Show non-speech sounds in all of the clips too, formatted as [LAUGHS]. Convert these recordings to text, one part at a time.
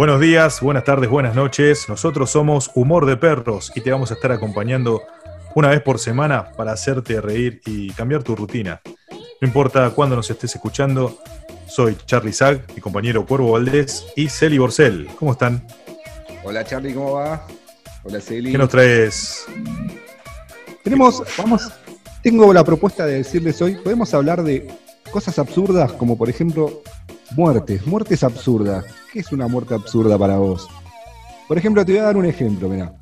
Buenos días, buenas tardes, buenas noches. Nosotros somos Humor de Perros y te vamos a estar acompañando una vez por semana para hacerte reír y cambiar tu rutina. No importa cuándo nos estés escuchando, soy Charlie Zag, mi compañero Cuervo Valdés y Celi Borcel. ¿Cómo están? Hola Charlie, ¿cómo va? Hola Celi. ¿Qué nos traes? Tenemos, vamos, tengo la propuesta de decirles hoy, podemos hablar de cosas absurdas como por ejemplo muertes, muertes absurdas. ¿Qué es una muerte absurda para vos? Por ejemplo, te voy a dar un ejemplo, mirá.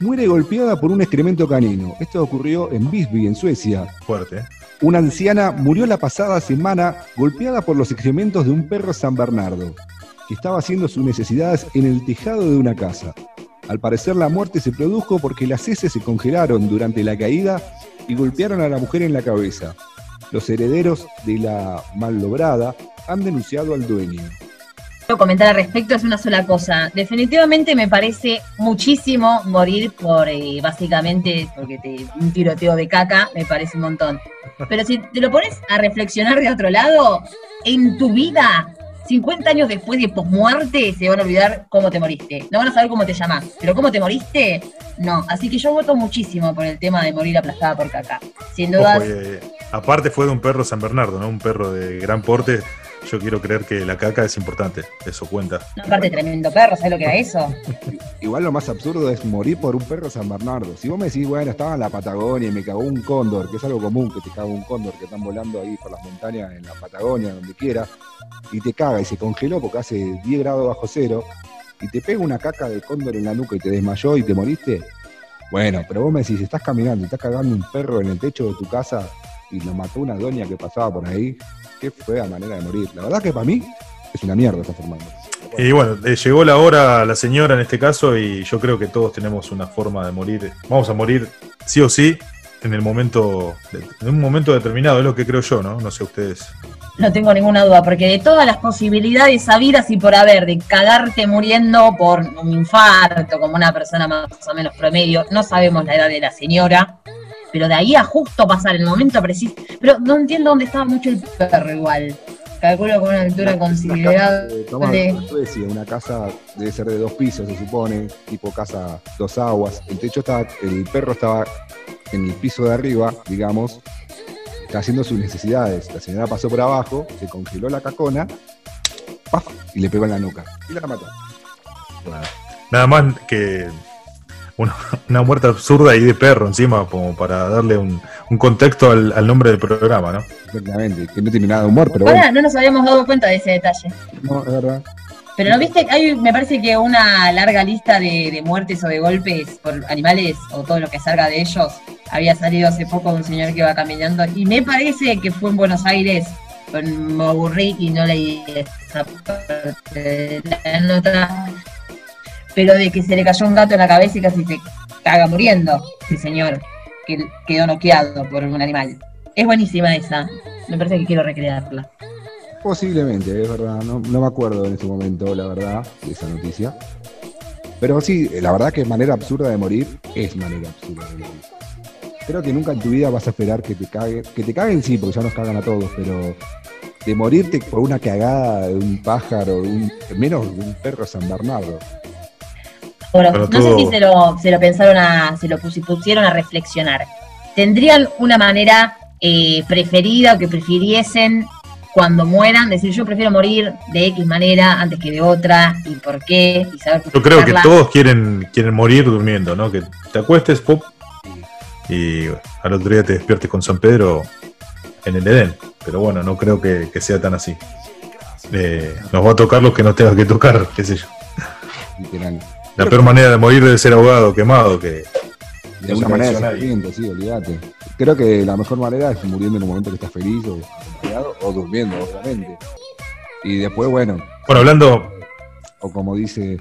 Muere golpeada por un excremento canino. Esto ocurrió en Visby, en Suecia. Fuerte. Una anciana murió la pasada semana golpeada por los excrementos de un perro San Bernardo, que estaba haciendo sus necesidades en el tejado de una casa. Al parecer la muerte se produjo porque las heces se congelaron durante la caída y golpearon a la mujer en la cabeza. Los herederos de la lograda han denunciado al dueño. Quiero comentar al respecto es una sola cosa. Definitivamente me parece muchísimo morir por eh, básicamente porque te un tiroteo de caca, me parece un montón. Pero si te lo pones a reflexionar de otro lado, en tu vida 50 años después de posmuerte se van a olvidar cómo te moriste. No van a saber cómo te llamás, pero cómo te moriste, no. Así que yo voto muchísimo por el tema de morir aplastada por caca. Sin dudas. Eh, aparte fue de un perro San Bernardo, ¿no? Un perro de gran porte yo quiero creer que la caca es importante, eso cuenta. aparte, tremendo perro, ¿sabes lo que era eso? [LAUGHS] Igual lo más absurdo es morir por un perro San Bernardo. Si vos me decís, bueno, estaba en la Patagonia y me cagó un cóndor, que es algo común que te caga un cóndor que están volando ahí por las montañas en la Patagonia, donde quiera, y te caga y se congeló porque hace 10 grados bajo cero, y te pega una caca de cóndor en la nuca y te desmayó y te moriste. Bueno, pero vos me decís, estás caminando y estás cagando un perro en el techo de tu casa y lo mató una doña que pasaba por ahí, qué fea manera de morir. La verdad que para mí es una mierda esta forma. Y bueno, eh, llegó la hora la señora en este caso y yo creo que todos tenemos una forma de morir. Vamos a morir sí o sí en el momento, en un momento determinado, es lo que creo yo, ¿no? No sé ustedes. No tengo ninguna duda, porque de todas las posibilidades habidas y por haber de cagarte muriendo por un infarto, como una persona más o menos promedio, no sabemos la edad de la señora, pero de ahí a justo pasar el momento preciso. Pero no entiendo dónde estaba mucho el perro igual. Calculo con una altura considerable. una casa debe ser de dos pisos, se supone, tipo casa dos aguas. El techo estaba, el perro estaba en el piso de arriba, digamos, está haciendo sus necesidades. La señora pasó por abajo, se congeló la cacona, ¡paf! y le pegó en la nuca. Y la mató. Nada más que una, muerte absurda y de perro encima, como para darle un, contexto al, nombre del programa, ¿no? Exactamente, que no tiene nada de humor, pero bueno. no nos habíamos dado cuenta de ese detalle. No, es verdad. Pero no viste, hay me parece que una larga lista de, muertes o de golpes por animales o todo lo que salga de ellos. Había salido hace poco un señor que iba caminando y me parece que fue en Buenos Aires. Me aburrí y no leí esa parte de la nota pero de que se le cayó un gato en la cabeza y casi se caga muriendo, sí señor, que quedó noqueado por un animal. Es buenísima esa, me parece que quiero recrearla. Posiblemente, es verdad, no, me acuerdo en ese momento, la verdad, de esa noticia. Pero sí, la verdad que manera absurda de morir es manera absurda de morir. Creo que nunca en tu vida vas a esperar que te caguen, que te caguen sí, porque ya nos cagan a todos, pero de morirte por una cagada de un pájaro, menos de un perro San Bernardo. Bueno, no sé si se lo, se lo pensaron a, se lo pusieron a reflexionar. ¿Tendrían una manera eh, preferida o que prefiriesen cuando mueran? Decir, yo prefiero morir de X manera antes que de otra, y por qué, y saber Yo creo que todos quieren, quieren morir durmiendo, ¿no? Que te acuestes, pop, y al otro día te despiertes con San Pedro en el Edén. Pero bueno, no creo que, sea tan así. Eh, nos va a tocar lo que nos tenga que tocar, qué sé yo. La peor manera de morir debe ser ahogado, quemado, que. De una manera de sí, olvídate. Creo que la mejor manera es muriendo en un momento que estás feliz o o durmiendo, obviamente. Y después, bueno. Bueno, hablando. O como dice,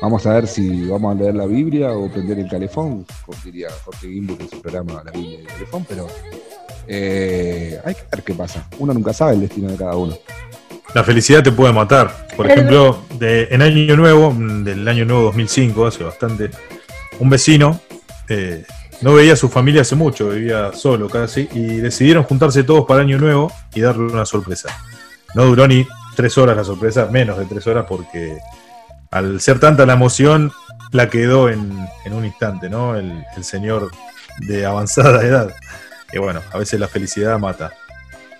vamos a ver si vamos a leer la Biblia o prender el teléfono, como diría Jorge Gimbo en su programa La Biblia y el teléfono, pero eh, hay que ver qué pasa. Uno nunca sabe el destino de cada uno. La felicidad te puede matar. Por ejemplo, de, en Año Nuevo, del año nuevo 2005, hace bastante, un vecino eh, no veía a su familia hace mucho, vivía solo casi, y decidieron juntarse todos para Año Nuevo y darle una sorpresa. No duró ni tres horas la sorpresa, menos de tres horas, porque al ser tanta la emoción, la quedó en, en un instante, ¿no? El, el señor de avanzada [LAUGHS] edad. Y bueno, a veces la felicidad mata.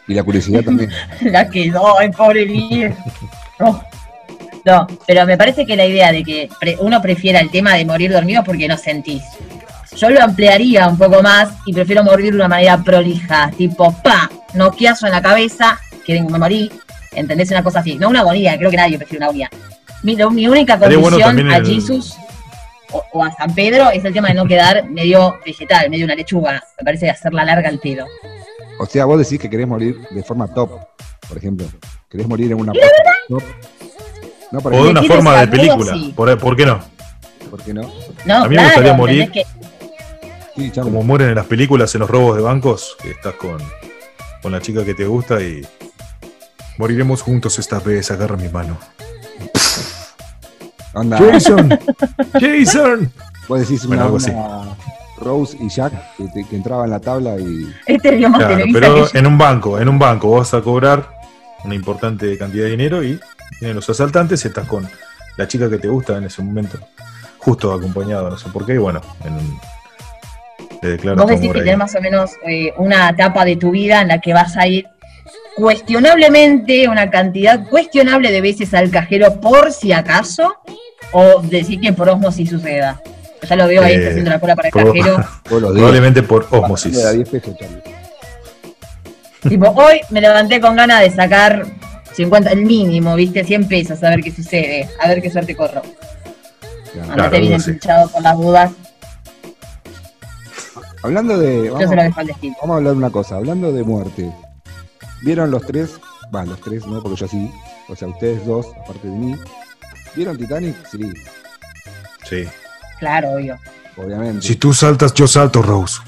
Y la curiosidad también. [LAUGHS] La quedó, el pobre Lir. No. No, pero me parece que la idea de que pre- uno prefiera el tema de morir dormido es porque no sentís. Yo lo ampliaría un poco más y prefiero morir de una manera prolija, tipo, pa, noqueazo en la cabeza, que me morí, ¿entendés? Una cosa así. No una agonía, creo que nadie prefiere una agonía. Mi, mi única bueno condición a el- Jesus o, o a San Pedro es el tema de no quedar medio vegetal, medio una lechuga. Me parece hacerla larga al pedo. O sea, vos decís que querés morir de forma top, por ejemplo. Querés morir en una top. No, por O de una forma de película. sí. ¿Por, por qué no? ¿por qué no? No, A mí me gustaría morir- ¿entendés que Sí, Charlie. Como mueren en las películas, en los robos de bancos, que estás con, con la chica que te gusta y moriremos juntos esta vez, agarra mi mano. Onda, Jason, [LAUGHS] Jason. vos decís Bueno, una, así. una Rose y Jack que, te- que entraba en la tabla y. Este vio más Claro, pero en un banco, en un banco vas a cobrar una importante cantidad de dinero y vienen los asaltantes y estás con la chica que te gusta en ese momento, justo acompañado, no sé por qué, y bueno, en un- Vos decís que tenés más o menos eh, una etapa de tu vida en la que vas a ir cuestionablemente, una cantidad cuestionable de veces al cajero por si acaso, o decir que por osmosis suceda. Ya lo veo ahí, Eh, está haciendo la cola para el por- cajero. [LAUGHS] Probablemente por osmosis. Le da 10 pesos, Charlie. tipo, hoy me levanté con ganas de sacar 50, el mínimo, ¿viste? 100 pesos, a ver qué sucede, a ver qué suerte corro. Claro. Andate Claro, bien pinchado por las dudas, Hablando de. yo Vamos, se lo dejo al destino. vamos a hablar de una cosa. Hablando de muerte. ¿Vieron los tres? Va, los tres, no, porque yo sí. O sea, ustedes dos, aparte de mí. ¿Vieron Titanic? Sí, Sí. Claro, obvio. obviamente. Si tú saltas, yo salto, Rose.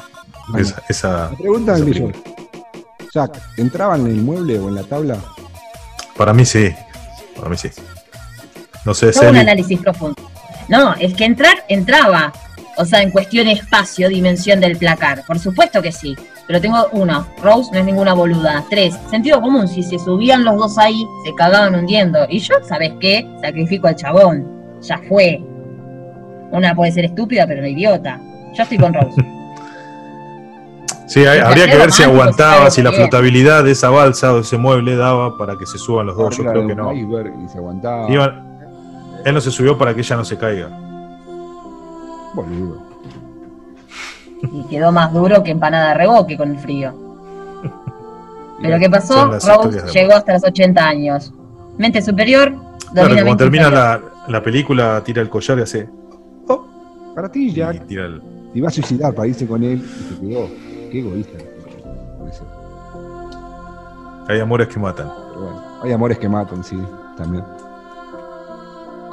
Bueno, Esa, esa- pregunta del esa. Jack, ¿entraba en el mueble o en la tabla? Para mí sí. Para mí sí. No sé, Todo un análisis profundo. No, es que entrar, entraba. O sea, en cuestión espacio, dimensión del placar. Por supuesto que sí. Pero tengo uno, Rose no es ninguna boluda. Tres, sentido común. Si se subían los dos ahí, se cagaban hundiendo. Y yo, ¿sabes qué? Sacrifico al chabón. Ya fue. Una puede ser estúpida, pero no idiota. Yo estoy con Rose. [LAUGHS] Sí, hay- habría que ver si aguantaba, si la flotabilidad de esa balsa o ese mueble daba para que se suban los dos. Yo creo de que no. iceberg Y se aguantaba. Iban- él no se subió para que ella no se caiga. Boludo. Y quedó más duro que empanada de reboque con el frío. [LAUGHS] Pero ¿qué pasó? Rose de llegó hasta los 80 años. Mente superior, Claro, cuando mente termina la, la película, tira el collar y hace. "Oh", Para ti, y Jack. tira el- Te iba a suicidar para irse con él y se quedó. Qué egoísta. Hay amores que matan. Pero bueno, hay amores que matan, sí, también.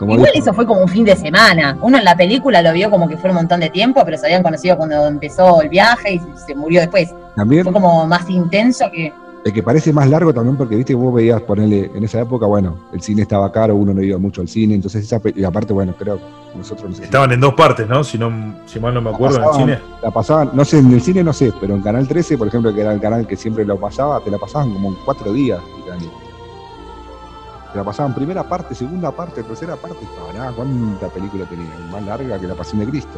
Como Igual dijo- eso fue como un fin de semana. Uno en la película lo vio como que fue un montón de tiempo, pero se habían conocido cuando empezó el viaje y se murió después. También Fue como más intenso que. el que parece más largo también porque viste vos veías ponerle en esa época, bueno, el cine estaba caro, uno no iba mucho al cine, entonces esa y aparte, bueno, creo que nosotros no sé si- Estaban en dos partes, ¿no? Si, no, si mal no me acuerdo, en el cine. La pasaban, no sé, en el cine no sé, pero en Canal 13, por ejemplo, que era el canal que siempre lo pasaba, te la pasaban como en cuatro días, Titanic. La pasaban primera parte, segunda parte, tercera parte. Pará, ¿cuánta película tenía? Más larga que la Pasión de Cristo.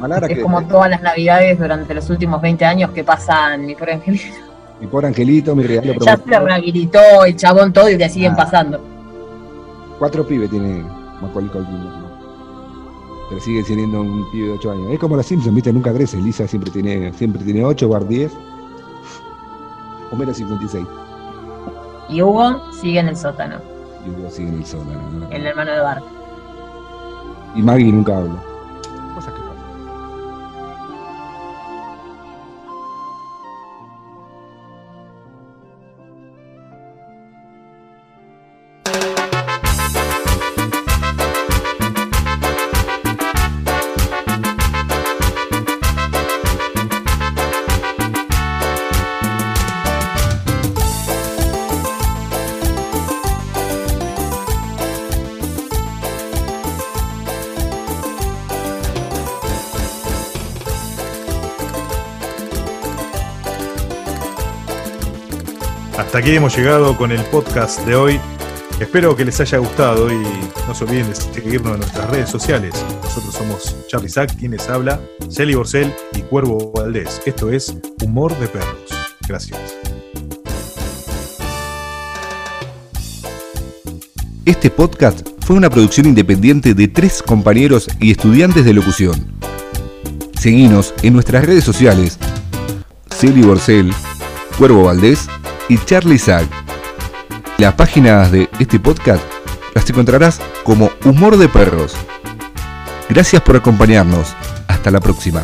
Más larga Es que como todas las navidades durante los últimos 20 años que pasan mi pobre angelito. mi pobre angelito, mi regalo Ya se rehabilitó el chabón todo y le siguen Ah. pasando. Cuatro pibes tiene Macaulay Culkin. ¿no? Pero sigue siendo un pibe de 8 años. Es como los Simpsons, ¿viste? Nunca crece. Lisa siempre tiene, siempre tiene 8, Bart 10. Homero 56. Y Hugo sigue en el sótano, Y Hugo sigue en el sótano. ¿no? el hermano de Bart. Y Maggie nunca habla. Cosas que Hasta aquí hemos llegado con el podcast de hoy. Espero que les haya gustado y no se olviden de seguirnos en nuestras redes sociales. Nosotros somos Charlie Sack, quienes habla, Celi Borcel y Cuervo Valdés. Esto es Humor de Perros. Gracias. Este podcast fue una producción independiente de tres compañeros y estudiantes de locución. Seguinos en nuestras redes sociales, Celi Borcel, Cuervo Valdés y Charlie Sack. Las páginas de este podcast las encontrarás como Humor de Perros. Gracias por acompañarnos. Hasta la próxima.